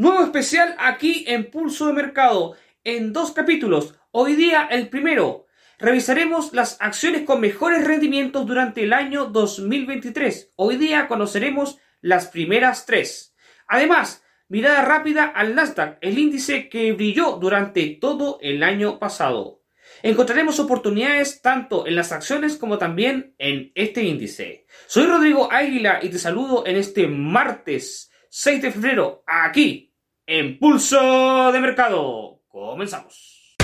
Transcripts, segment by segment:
Nuevo especial aquí en Pulso de Mercado, en dos capítulos. Hoy día el primero. Revisaremos las acciones con mejores rendimientos durante el año 2023. Hoy día conoceremos las primeras tres. Además, mirada rápida al Nasdaq, el índice que brilló durante todo el año pasado. Encontraremos oportunidades tanto en las acciones como también en este índice. Soy Rodrigo Águila y te saludo en este martes 6 de febrero aquí Impulso de Mercado. Comenzamos.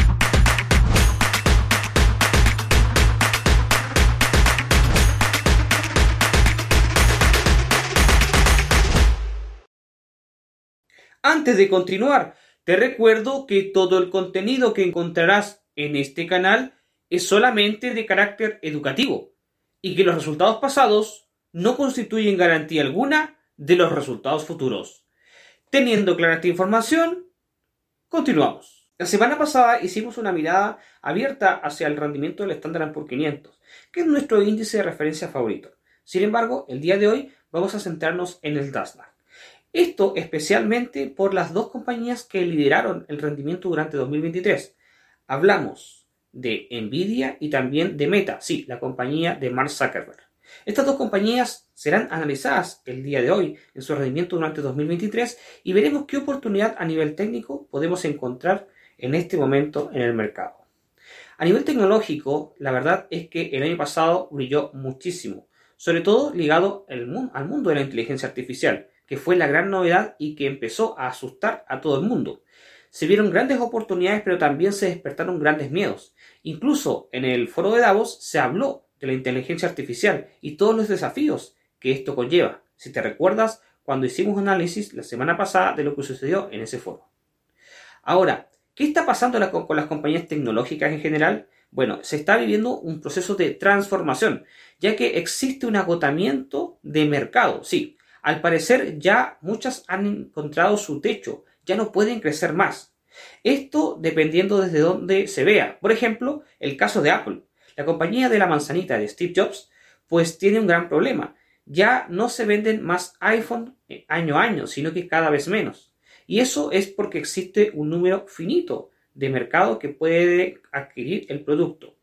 Antes de continuar, te recuerdo que todo el contenido que encontrarás en este canal es solamente de carácter educativo y que los resultados pasados no constituyen garantía alguna de los resultados futuros. Teniendo clara esta información, continuamos. La semana pasada hicimos una mirada abierta hacia el rendimiento del Standard Poor's 500, que es nuestro índice de referencia favorito. Sin embargo, el día de hoy vamos a centrarnos en el Nasdaq. Esto especialmente por las dos compañías que lideraron el rendimiento durante 2023. Hablamos de Nvidia y también de Meta, sí, la compañía de Mark Zuckerberg. Estas dos compañías serán analizadas el día de hoy en su rendimiento durante 2023 y veremos qué oportunidad a nivel técnico podemos encontrar en este momento en el mercado. A nivel tecnológico, la verdad es que el año pasado brilló muchísimo, sobre todo ligado al mundo de la inteligencia artificial, que fue la gran novedad y que empezó a asustar a todo el mundo. Se vieron grandes oportunidades, pero también se despertaron grandes miedos. Incluso en el foro de Davos se habló de la inteligencia artificial y todos los desafíos que esto conlleva. Si te recuerdas, cuando hicimos análisis la semana pasada de lo que sucedió en ese foro. Ahora, ¿qué está pasando con las compañías tecnológicas en general? Bueno, se está viviendo un proceso de transformación, ya que existe un agotamiento de mercado. Sí, al parecer ya muchas han encontrado su techo, ya no pueden crecer más. Esto dependiendo desde donde se vea. Por ejemplo, el caso de Apple. La compañía de la manzanita de Steve Jobs pues tiene un gran problema. Ya no se venden más iPhone eh, año a año, sino que cada vez menos. Y eso es porque existe un número finito de mercado que puede adquirir el producto.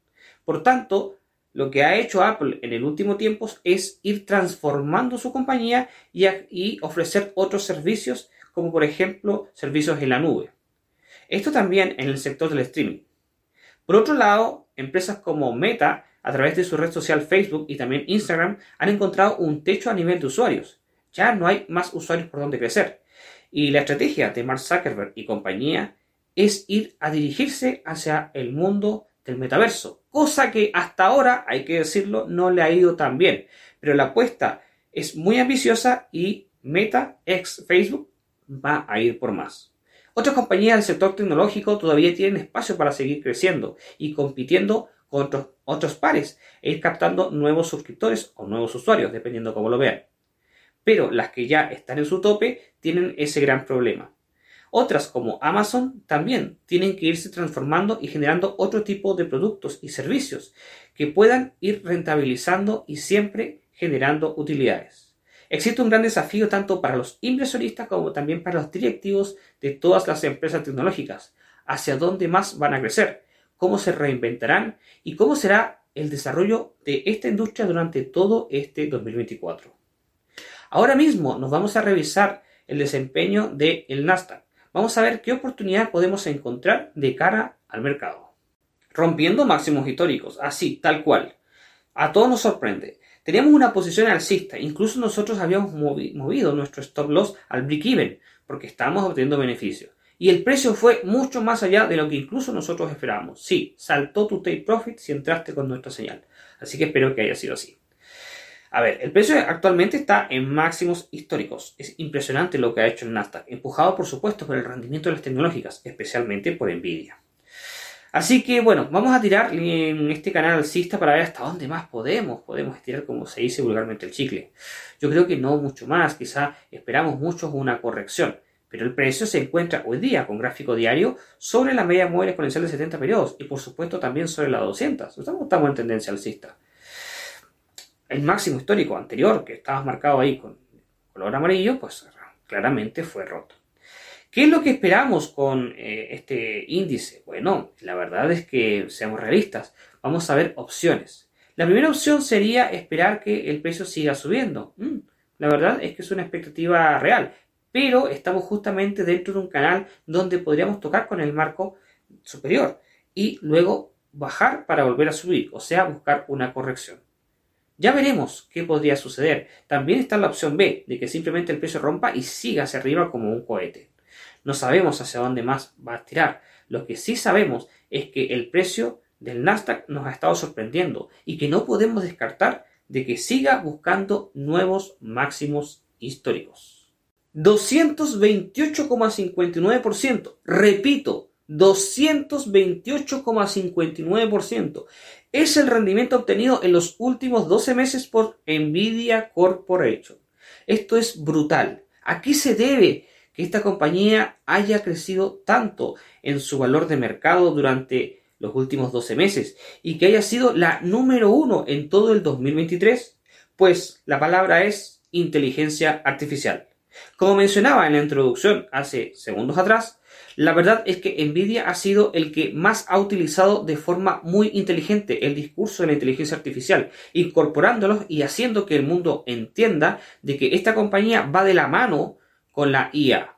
Por tanto, lo que ha hecho Apple en el último tiempo es ir transformando su compañía y, y, ofrecer otros servicios, como por ejemplo servicios en la nube. Esto también en el sector del streaming. Por otro lado, empresas como Meta, a través de su red social Facebook y también Instagram, han encontrado un techo a nivel de usuarios. Ya no hay más usuarios por donde crecer. Y la estrategia de Mark Zuckerberg y compañía es ir a dirigirse hacia el mundo del metaverso, cosa que hasta ahora, hay que decirlo, no le ha ido tan bien. Pero la apuesta es muy ambiciosa y Meta, ex Facebook, va a ir por más. Otras compañías del sector tecnológico todavía tienen espacio para seguir creciendo y compitiendo con otros, pares e ir captando nuevos suscriptores o nuevos usuarios, dependiendo cómo lo vean. Pero las que ya están en su tope tienen ese gran problema. Otras como Amazon también tienen que irse transformando y generando otro tipo de productos y servicios que puedan ir rentabilizando y siempre generando utilidades. Existe un gran desafío tanto para los inversionistas como también para los directivos de todas las empresas tecnológicas. ¿Hacia dónde más van a crecer? ¿Cómo se reinventarán? ¿Y cómo será el desarrollo de esta industria durante todo este 2024? Ahora mismo nos vamos a revisar el desempeño del Nasdaq. Vamos a ver qué oportunidad podemos encontrar de cara al mercado. Rompiendo máximos históricos, así, tal cual. A todos nos sorprende. Teníamos una posición alcista, incluso nosotros habíamos movido nuestro stop loss al break-even, porque estábamos obteniendo beneficios. Y el precio fue mucho más allá de lo que incluso nosotros esperábamos. Sí, saltó tu take profit si entraste con nuestra señal. Así que espero que haya sido así. A ver, el precio actualmente está en máximos históricos. Es impresionante lo que ha hecho el Nasdaq, empujado por supuesto por el rendimiento de las tecnológicas, especialmente por Nvidia. Así que bueno, vamos a tirar en este canal alcista para ver hasta dónde más podemos. Podemos estirar, como se dice vulgarmente, el chicle. Yo creo que no mucho más, quizá esperamos mucho una corrección. Pero el precio se encuentra hoy día con gráfico diario sobre la media móvil exponencial de 70 periodos y por supuesto también sobre la 200. Estamos, estamos en tendencia alcista. El máximo histórico anterior, que estaba marcado ahí con color amarillo, pues claramente fue roto. ¿Qué es lo que esperamos con eh, este índice? Bueno, la verdad es que seamos realistas. Vamos a ver opciones. La primera opción sería esperar que el precio siga subiendo. Mm, la verdad es que es una expectativa real, pero estamos justamente dentro de un canal donde podríamos tocar con el marco superior y luego bajar para volver a subir, o sea, buscar una corrección. Ya veremos qué podría suceder. También está la opción B, de que simplemente el precio rompa y siga hacia arriba como un cohete. No sabemos hacia dónde más va a tirar. Lo que sí sabemos es que el precio del Nasdaq nos ha estado sorprendiendo y que no podemos descartar de que siga buscando nuevos máximos históricos. 228,59%. Repito, 228,59%. Es el rendimiento obtenido en los últimos 12 meses por Nvidia Corporation. Esto es brutal. ¿A qué se debe que esta compañía haya crecido tanto en su valor de mercado durante los últimos 12 meses y que haya sido la número uno en todo el 2023? Pues la palabra es inteligencia artificial. Como mencionaba en la introducción hace segundos atrás, la verdad es que Nvidia ha sido el que más ha utilizado de forma muy inteligente el discurso de la inteligencia artificial, incorporándolos y haciendo que el mundo entienda de que esta compañía va de la mano con la IA.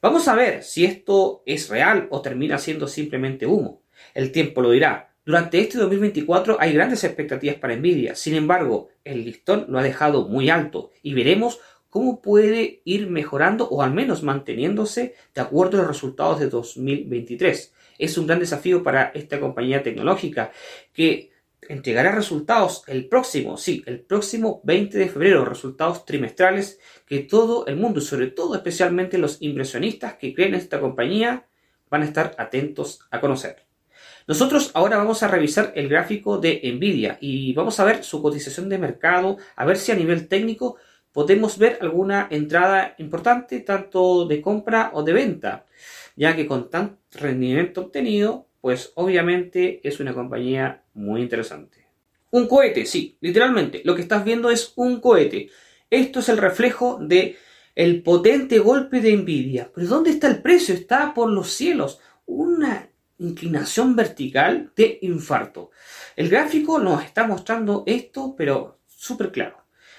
Vamos a ver si esto es real o termina siendo simplemente humo. El tiempo lo dirá. Durante este 2024 hay grandes expectativas para Nvidia, sin embargo, el listón lo ha dejado muy alto y veremos cómo puede ir mejorando o al menos manteniéndose de acuerdo a los resultados de 2023. Es un gran desafío para esta compañía tecnológica que entregará resultados el próximo, sí, el próximo 20 de febrero, resultados trimestrales que todo el mundo y sobre todo especialmente los inversionistas que creen en esta compañía van a estar atentos a conocer. Nosotros ahora vamos a revisar el gráfico de Nvidia y vamos a ver su cotización de mercado, a ver si a nivel técnico podemos ver alguna entrada importante tanto de compra o de venta, ya que con tanto rendimiento obtenido, pues obviamente es una compañía muy interesante. Un cohete, sí, literalmente, lo que estás viendo es un cohete. Esto es el reflejo de el potente golpe de Nvidia. Pero ¿dónde está el precio? Está por los cielos. Una inclinación vertical de infarto. El gráfico nos está mostrando esto, pero súper claro.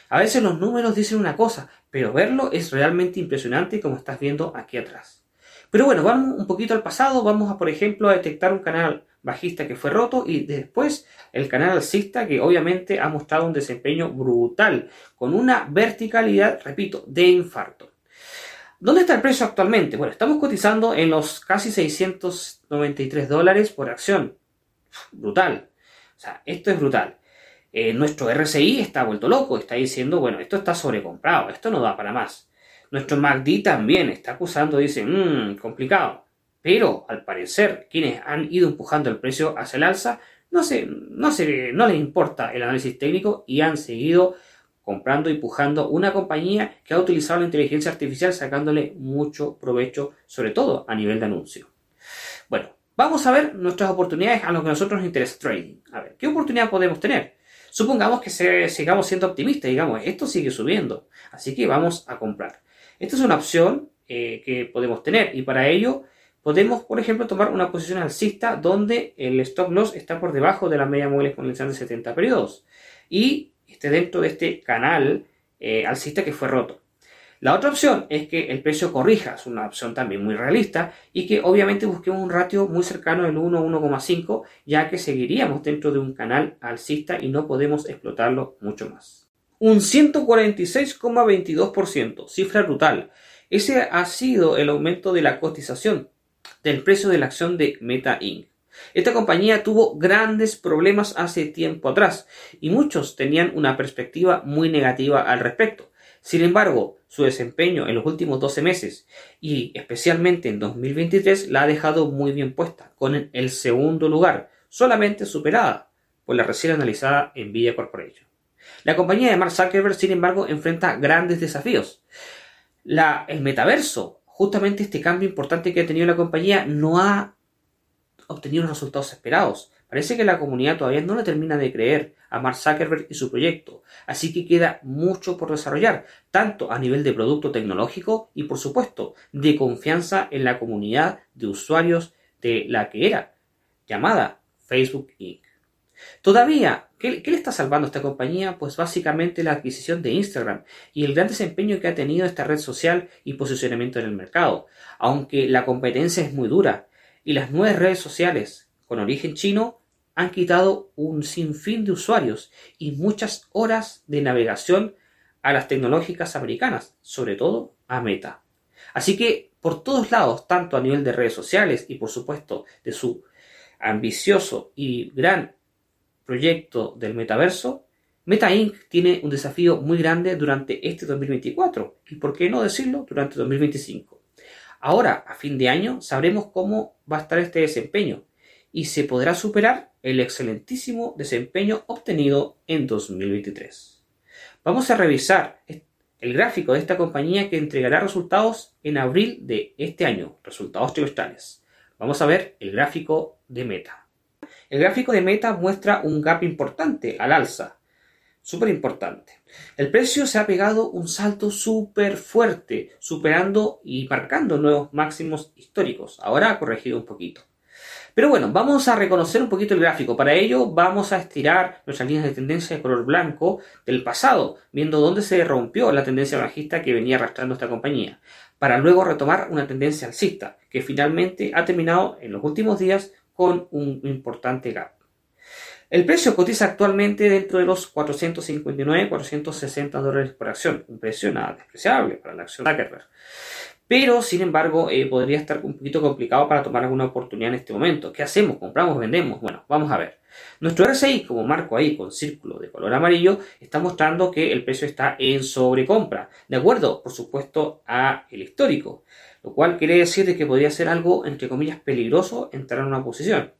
A veces los números dicen una cosa, pero verlo es realmente impresionante como estás viendo aquí atrás. Pero bueno, vamos un poquito al pasado, vamos a por ejemplo a detectar un canal bajista que fue roto y después el canal alcista que obviamente ha mostrado un desempeño brutal, con una verticalidad, repito, de infarto. ¿Dónde está el precio actualmente? Bueno, estamos cotizando en los casi 693 dólares por acción. Brutal. O sea, esto es brutal. Eh, nuestro RSI está vuelto loco, está diciendo, bueno, esto está sobrecomprado, esto no da para más. Nuestro MACD también está acusando, dice, mmm, complicado. Pero, al parecer, quienes han ido empujando el precio hacia el alza, no, se, no, se, no les importa el análisis técnico y han seguido comprando y empujando una compañía que ha utilizado la inteligencia artificial sacándole mucho provecho, sobre todo a nivel de anuncio. Bueno, vamos a ver nuestras oportunidades a lo que nosotros nos interesa trading. A ver, ¿qué oportunidad podemos tener? Supongamos que sigamos siendo optimistas, digamos, esto sigue subiendo, así que vamos a comprar. Esta es una opción eh, que podemos tener y para ello podemos, por ejemplo, tomar una posición alcista donde el stop loss está por debajo de la media móvil exponencial de 70 periodos y esté dentro de este canal eh, alcista que fue roto. La otra opción es que el precio corrija, es una opción también muy realista y que obviamente busquemos un ratio muy cercano del 1-1,5 ya que seguiríamos dentro de un canal alcista y no podemos explotarlo mucho más. Un 146,22%, cifra brutal. Ese ha sido el aumento de la cotización del precio de la acción de Meta Inc. Esta compañía tuvo grandes problemas hace tiempo atrás y muchos tenían una perspectiva muy negativa al respecto. Sin embargo, su desempeño en los últimos 12 meses y especialmente en 2023 la ha dejado muy bien puesta, con el segundo lugar, solamente superada por la recién analizada Nvidia Corporation. La compañía de Mark Zuckerberg, sin embargo, enfrenta grandes desafíos. La, el metaverso, justamente este cambio importante que ha tenido la compañía, no ha obtenido los resultados esperados. Parece que la comunidad todavía no le termina de creer a Mark Zuckerberg y su proyecto, así que queda mucho por desarrollar, tanto a nivel de producto tecnológico y por supuesto de confianza en la comunidad de usuarios de la que era llamada Facebook Inc. Todavía, ¿qué, le está salvando a esta compañía? Pues básicamente la adquisición de Instagram y el gran desempeño que ha tenido esta red social y posicionamiento en el mercado, aunque la competencia es muy dura y las nuevas redes sociales con origen chino han quitado un sinfín de usuarios y muchas horas de navegación a las tecnológicas americanas, sobre todo a Meta. Así que por todos lados, tanto a nivel de redes sociales y por supuesto de su ambicioso y gran proyecto del metaverso, Meta Inc. tiene un desafío muy grande durante este 2024 y, por qué no decirlo, durante 2025. Ahora, a fin de año, sabremos cómo va a estar este desempeño y se podrá superar el excelentísimo desempeño obtenido en 2023. Vamos a revisar el gráfico de esta compañía que entregará resultados en abril de este año, resultados trimestrales. Vamos a ver el gráfico de Meta. El gráfico de Meta muestra un gap importante al alza, súper importante. El precio se ha pegado un salto súper fuerte, superando y marcando nuevos máximos históricos. Ahora ha corregido un poquito. Pero bueno, vamos a reconocer un poquito el gráfico. Para ello vamos a estirar nuestras líneas de tendencia de color blanco del pasado, viendo dónde se rompió la tendencia bajista que venía arrastrando esta compañía, para luego retomar una tendencia alcista, que finalmente ha terminado en los últimos días con un importante gap. El precio cotiza actualmente dentro de los 459-460 dólares por acción, un precio nada despreciable para la acción Zuckerberg. Pero, sin embargo, eh, podría estar un poquito complicado para tomar alguna oportunidad en este momento. ¿Qué hacemos? ¿Compramos? ¿Vendemos? Bueno, vamos a ver. Nuestro RSI, como marco ahí con círculo de color amarillo, está mostrando que el precio está en sobrecompra. De acuerdo, por supuesto, a el histórico. Lo cual quiere decir que podría ser algo, entre comillas, peligroso entrar en una posición.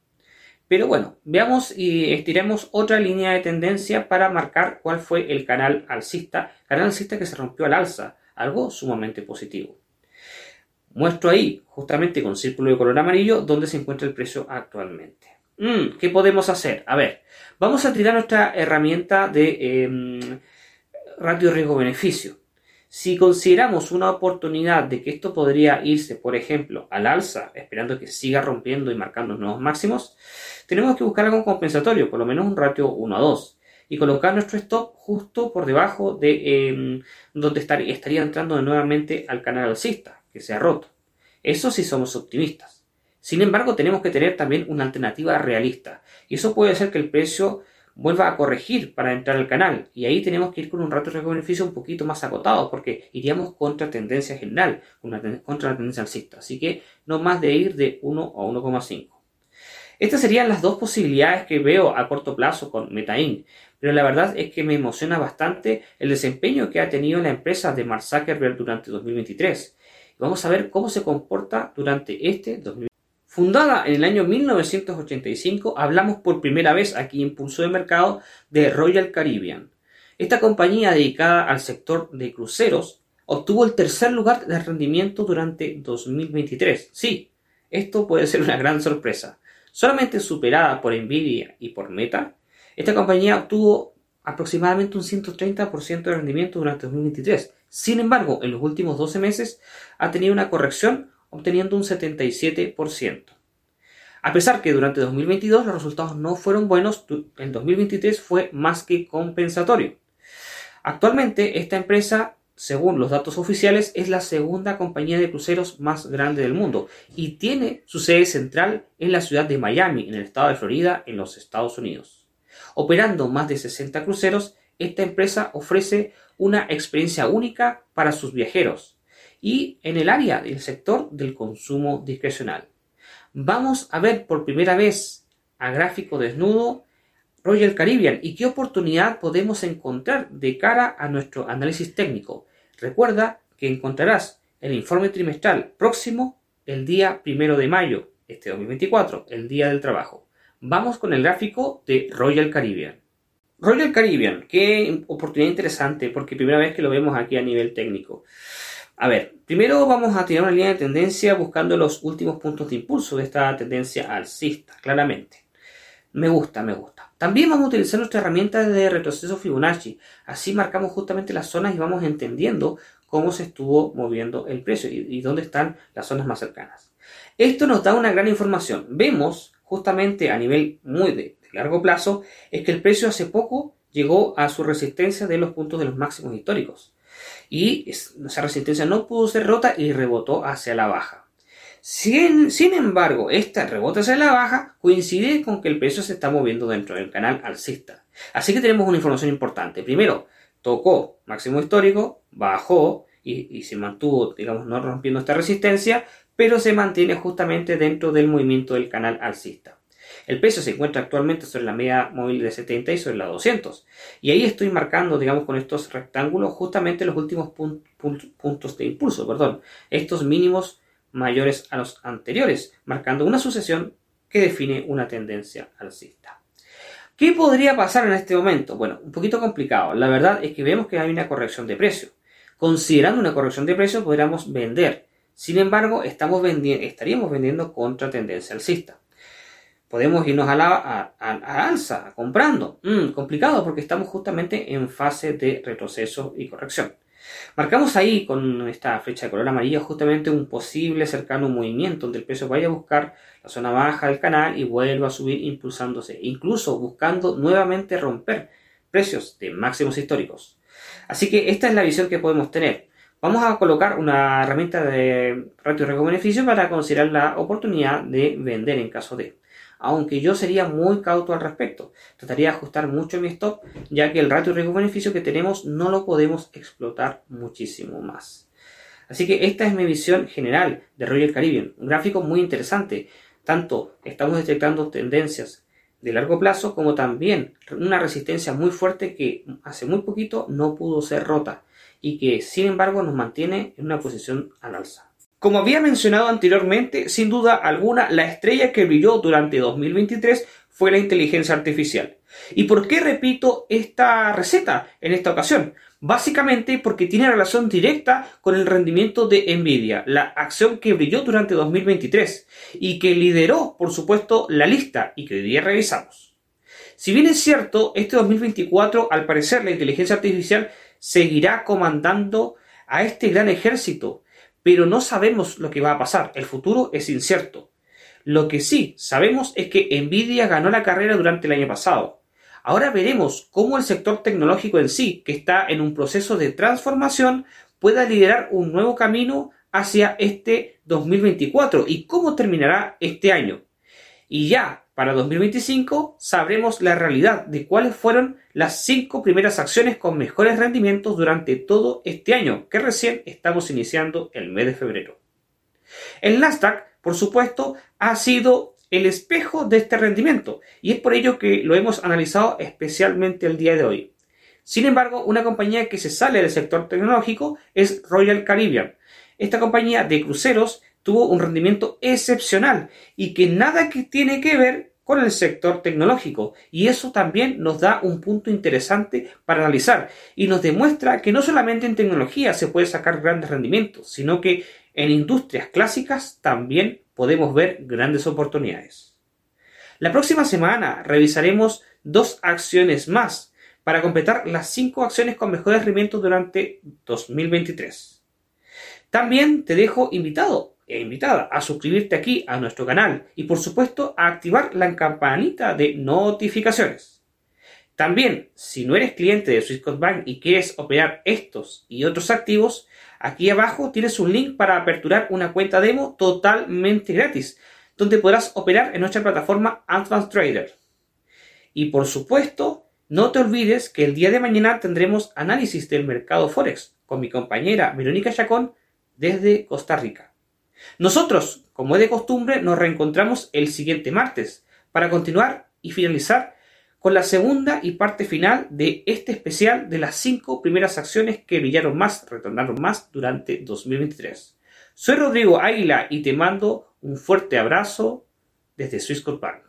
Pero bueno, veamos y estiremos otra línea de tendencia para marcar cuál fue el canal alcista. Canal alcista que se rompió al alza. Algo sumamente positivo. Muestro ahí, justamente con círculo de color amarillo, dónde se encuentra el precio actualmente. Mm, ¿Qué podemos hacer? A ver, vamos a tirar nuestra herramienta de em, ratio riesgo-beneficio. Si consideramos una oportunidad de que esto podría irse, por ejemplo, al alza, esperando que siga rompiendo y marcando nuevos máximos, tenemos que buscar algo compensatorio, por lo menos un ratio 1 a 2, y colocar nuestro stop justo por debajo de em, donde estaría entrando nuevamente al canal alcista que se ha roto. Eso sí somos optimistas. Sin embargo, tenemos que tener también una alternativa realista. Y eso puede ser que el precio vuelva a corregir para entrar al canal. Y ahí tenemos que ir con un rato de beneficio un poquito más acotado, porque iríamos contra tendencia general, contra la tendencia alcista. Así que no más de ir de 1 a 1,5. Estas serían las dos posibilidades que veo a corto plazo con MetaInc, pero la verdad es que me emociona bastante el desempeño que ha tenido la empresa de Mark Zuckerberg durante 2023. Vamos a ver cómo se comporta durante este 2020. Fundada en el año 1985, hablamos por primera vez aquí en Pulso de Mercado de Royal Caribbean. Esta compañía dedicada al sector de cruceros obtuvo el tercer lugar de rendimiento durante 2023. Sí, esto puede ser una gran sorpresa. Solamente superada por Nvidia y por Meta, esta compañía obtuvo aproximadamente un 130% de rendimiento durante 2023. Sin embargo, en los últimos 12 meses ha tenido una corrección obteniendo un 77%. A pesar que durante 2022 los resultados no fueron buenos, en 2023 fue más que compensatorio. Actualmente esta empresa, según los datos oficiales, es la segunda compañía de cruceros más grande del mundo y tiene su sede central en la ciudad de Miami, en el estado de Florida, en los Estados Unidos. Operando más de 60 cruceros, esta empresa ofrece una experiencia única para sus viajeros y en el área del sector del consumo discrecional. Vamos a ver por primera vez a gráfico desnudo Royal Caribbean y qué oportunidad podemos encontrar de cara a nuestro análisis técnico. Recuerda que encontrarás el informe trimestral próximo el día primero de mayo, este 2024, el día del trabajo. Vamos con el gráfico de Royal Caribbean. Royal Caribbean, qué oportunidad interesante, porque primera vez que lo vemos aquí a nivel técnico. A ver, primero vamos a tirar una línea de tendencia buscando los últimos puntos de impulso de esta tendencia alcista, claramente. Me gusta, me gusta. También vamos a utilizar nuestra herramienta de retroceso Fibonacci. Así marcamos justamente las zonas y vamos entendiendo cómo se estuvo moviendo el precio y, dónde están las zonas más cercanas. Esto nos da una gran información. Vemos justamente a nivel muy de, largo plazo es que el precio hace poco llegó a su resistencia de los puntos de los máximos históricos. Y esa resistencia no pudo ser rota y rebotó hacia la baja. Sin, embargo, esta rebote hacia la baja coincide con que el precio se está moviendo dentro del canal alcista. Así que tenemos una información importante. Primero, tocó máximo histórico, bajó y, se mantuvo, digamos, no rompiendo esta resistencia, pero se mantiene justamente dentro del movimiento del canal alcista. El precio se encuentra actualmente sobre la media móvil de 70 y sobre la 200. Y ahí estoy marcando, digamos, con estos rectángulos justamente los últimos puntos de impulso, perdón, estos mínimos mayores a los anteriores, marcando una sucesión que define una tendencia alcista. ¿Qué podría pasar en este momento? Bueno, un poquito complicado. La verdad es que vemos que hay una corrección de precio. Considerando una corrección de precio, podríamos vender. Sin embargo, estamos vendiendo, estaríamos vendiendo contra tendencia alcista. Podemos irnos a la alza, comprando. Mm, complicado porque estamos justamente en fase de retroceso y corrección. Marcamos ahí con esta flecha de color amarillo justamente un posible cercano movimiento donde el precio vaya a buscar la zona baja del canal y vuelva a subir impulsándose, incluso buscando nuevamente romper precios de máximos históricos. Así que esta es la visión que podemos tener. Vamos a colocar una herramienta de ratio riesgo-beneficio para considerar la oportunidad de vender en caso de aunque yo sería muy cauto al respecto. Trataría de ajustar mucho mi stop, ya que el ratio riesgo-beneficio que tenemos no lo podemos explotar muchísimo más. Así que esta es mi visión general de Royal Caribbean, un gráfico muy interesante. Tanto estamos detectando tendencias de largo plazo como también una resistencia muy fuerte que hace muy poquito no pudo ser rota y que sin embargo nos mantiene en una posición al alza. Como había mencionado anteriormente, sin duda alguna, la estrella que brilló durante 2023 fue la inteligencia artificial. ¿Y por qué repito esta receta en esta ocasión? Básicamente porque tiene relación directa con el rendimiento de Nvidia, la acción que brilló durante 2023 y que lideró, por supuesto, la lista y que hoy día revisamos. Si bien es cierto, este 2024, al parecer, la inteligencia artificial seguirá comandando a este gran ejército pero no sabemos lo que va a pasar. El futuro es incierto. Lo que sí sabemos es que Nvidia ganó la carrera durante el año pasado. Ahora veremos cómo el sector tecnológico en sí, que está en un proceso de transformación, pueda liderar un nuevo camino hacia este 2024 y cómo terminará este año. Y ya para 2025 sabremos la realidad de cuáles fueron las cinco primeras acciones con mejores rendimientos durante todo este año, que recién estamos iniciando el mes de febrero. El Nasdaq, por supuesto, ha sido el espejo de este rendimiento y es por ello que lo hemos analizado especialmente el día de hoy. Sin embargo, una compañía que se sale del sector tecnológico es Royal Caribbean. Esta compañía de cruceros tuvo un rendimiento excepcional y que nada que tiene que ver con el sector tecnológico. Y eso también nos da un punto interesante para analizar y nos demuestra que no solamente en tecnología se puede sacar grandes rendimientos, sino que en industrias clásicas también podemos ver grandes oportunidades. La próxima semana revisaremos dos acciones más para completar las cinco acciones con mejores rendimientos durante 2023. También te dejo invitado e invitada a suscribirte aquí a nuestro canal y por supuesto a activar la campanita de notificaciones. También, si no eres cliente de Swissquote Bank y quieres operar estos y otros activos, aquí abajo tienes un link para aperturar una cuenta demo totalmente gratis, donde podrás operar en nuestra plataforma Advanced Trader. Y por supuesto, no te olvides que el día de mañana tendremos análisis del mercado Forex con mi compañera Verónica Chacón desde Costa Rica. Nosotros, como es de costumbre, nos reencontramos el siguiente martes para continuar y finalizar con la segunda y parte final de este especial de las cinco primeras acciones que brillaron más, retornaron más durante 2023. Soy Rodrigo Águila y te mando un fuerte abrazo desde Swissquote Bank.